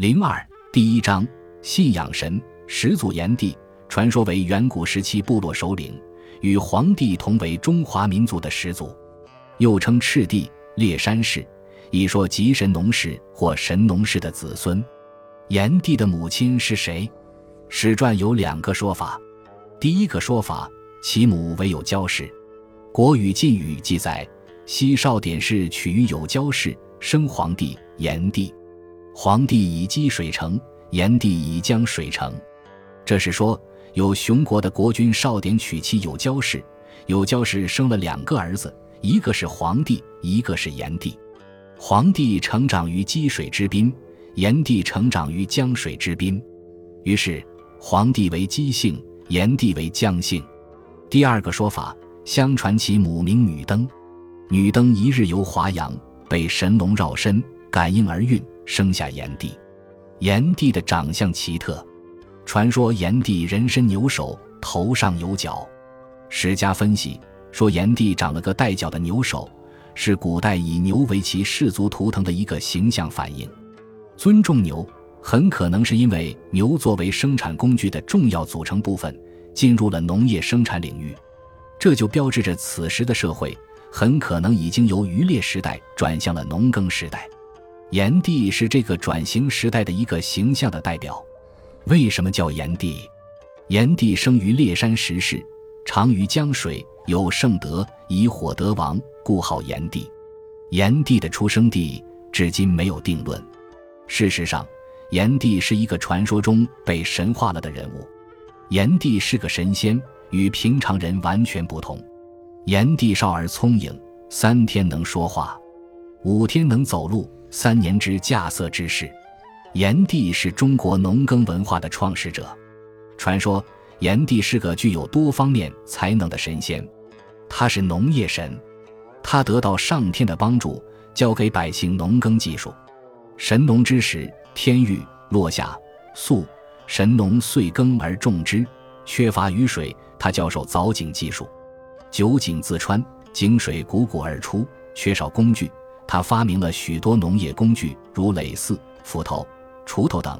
零二第一章信仰神始祖炎帝，传说为远古时期部落首领，与黄帝同为中华民族的始祖，又称赤帝、烈山氏，一说即神农氏或神农氏的子孙。炎帝的母亲是谁？史传有两个说法。第一个说法，其母为有交氏，《国语晋语》记载：西少典氏取于有交氏，生黄帝、炎帝。黄帝以积水成，炎帝以江水成。这是说，有雄国的国君少典娶妻有交氏，有交氏生了两个儿子，一个是黄帝，一个是炎帝。黄帝成长于积水之滨，炎帝成长于江水之滨。于是，黄帝为姬姓，炎帝为姜姓。第二个说法，相传其母名女登，女登一日游华阳，被神龙绕身，感应而孕。生下炎帝，炎帝的长相奇特，传说炎帝人身牛首，头上有角。史家分析说，炎帝长了个带角的牛首，是古代以牛为其氏族图腾的一个形象反应。尊重牛，很可能是因为牛作为生产工具的重要组成部分，进入了农业生产领域，这就标志着此时的社会很可能已经由渔猎时代转向了农耕时代。炎帝是这个转型时代的一个形象的代表。为什么叫炎帝？炎帝生于烈山石室，长于江水，有圣德，以火得王，故号炎帝。炎帝的出生地至今没有定论。事实上，炎帝是一个传说中被神化了的人物。炎帝是个神仙，与平常人完全不同。炎帝少而聪颖，三天能说话，五天能走路。三年之稼穑之事，炎帝是中国农耕文化的创始者。传说炎帝是个具有多方面才能的神仙，他是农业神，他得到上天的帮助，教给百姓农耕技术。神农之时，天欲落下粟，神农遂耕而种之。缺乏雨水，他教授凿井技术。九井自穿，井水汩汩而出。缺少工具。他发明了许多农业工具，如耒耜、斧头、锄头等。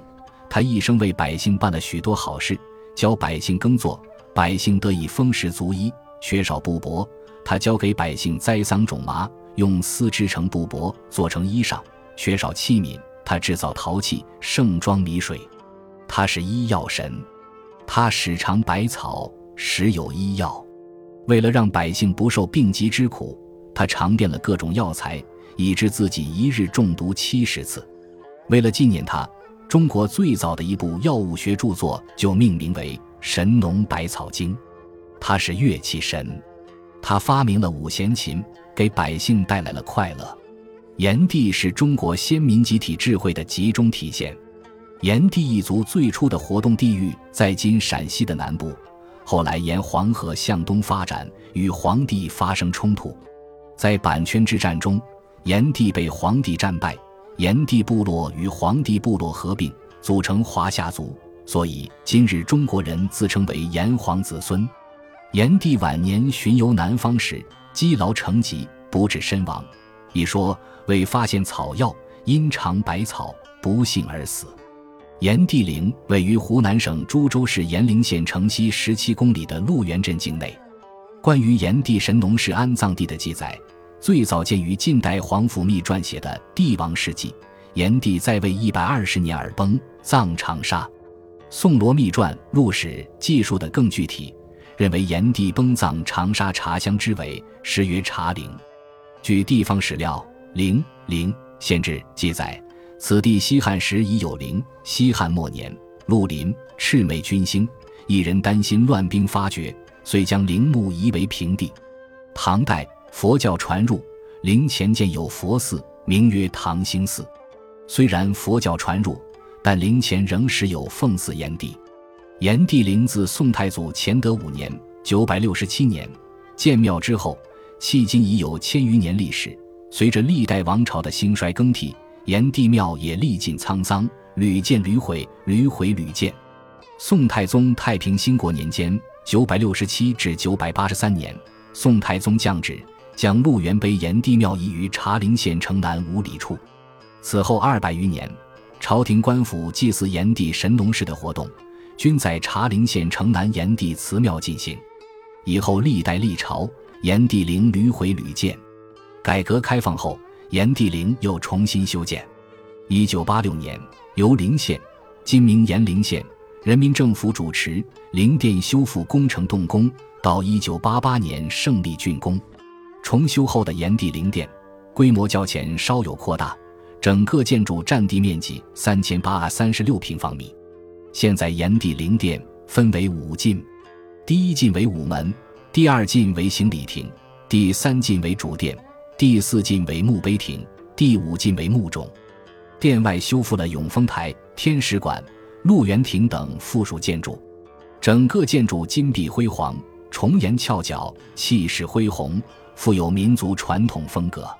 他一生为百姓办了许多好事，教百姓耕作，百姓得以丰食足衣。缺少布帛，他教给百姓栽桑种麻，用丝织成布帛，做成衣裳。缺少器皿，他制造陶器，盛装米水。他是医药神，他使尝百草，时有医药。为了让百姓不受病疾之苦，他尝遍了各种药材。以致自己一日中毒七十次。为了纪念他，中国最早的一部药物学著作就命名为《神农百草经》。他是乐器神，他发明了五弦琴，给百姓带来了快乐。炎帝是中国先民集体智慧的集中体现。炎帝一族最初的活动地域在今陕西的南部，后来沿黄河向东发展，与黄帝发生冲突，在阪泉之战中。炎帝被黄帝战败，炎帝部落与黄帝部落合并，组成华夏族，所以今日中国人自称为炎黄子孙。炎帝晚年巡游南方时，积劳成疾，不治身亡。一说为发现草药，因尝百草，不幸而死。炎帝陵位于湖南省株洲市炎陵县城西十七公里的鹿源镇境内。关于炎帝神农氏安葬地的记载。最早见于晋代皇甫谧撰写的《帝王世纪》，炎帝在位一百二十年而崩，葬长沙。宋罗密传入史记述的更具体，认为炎帝崩葬长沙茶乡之尾，时曰茶陵。据地方史料《陵陵县志》记载，此地西汉时已有陵。西汉末年，陆林赤眉军兴，一人担心乱兵发觉，遂将陵墓夷为平地。唐代。佛教传入陵前建有佛寺，名曰唐兴寺。虽然佛教传入，但陵前仍时有奉祀炎帝。炎帝陵自宋太祖乾德五年（九百六十七年）建庙之后，迄今已有千余年历史。随着历代王朝的兴衰更替，炎帝庙也历尽沧桑，屡建屡毁，屡毁屡建。宋太宗太平兴国年间（九百六十七至九百八十三年），宋太宗降旨。将鹿原碑炎帝庙移于茶陵县城南五里处。此后二百余年，朝廷官府祭祀炎帝神农氏的活动，均在茶陵县城南炎帝祠庙进行。以后历代历朝，炎帝陵屡毁屡建。改革开放后，炎帝陵又重新修建。一九八六年，由陵县（今名炎陵县）人民政府主持陵殿修复工程动工，到一九八八年胜利竣工。重修后的炎帝陵殿，规模较前稍有扩大。整个建筑占地面积三千八百三十六平方米。现在炎帝陵殿分为五进，第一进为午门，第二进为行礼亭，第三进为主殿，第四进为墓碑亭，第五进为墓冢。殿外修复了永丰台、天使馆、鹿园亭等附属建筑，整个建筑金碧辉煌、重檐翘角，气势恢宏，富有民族传统风格。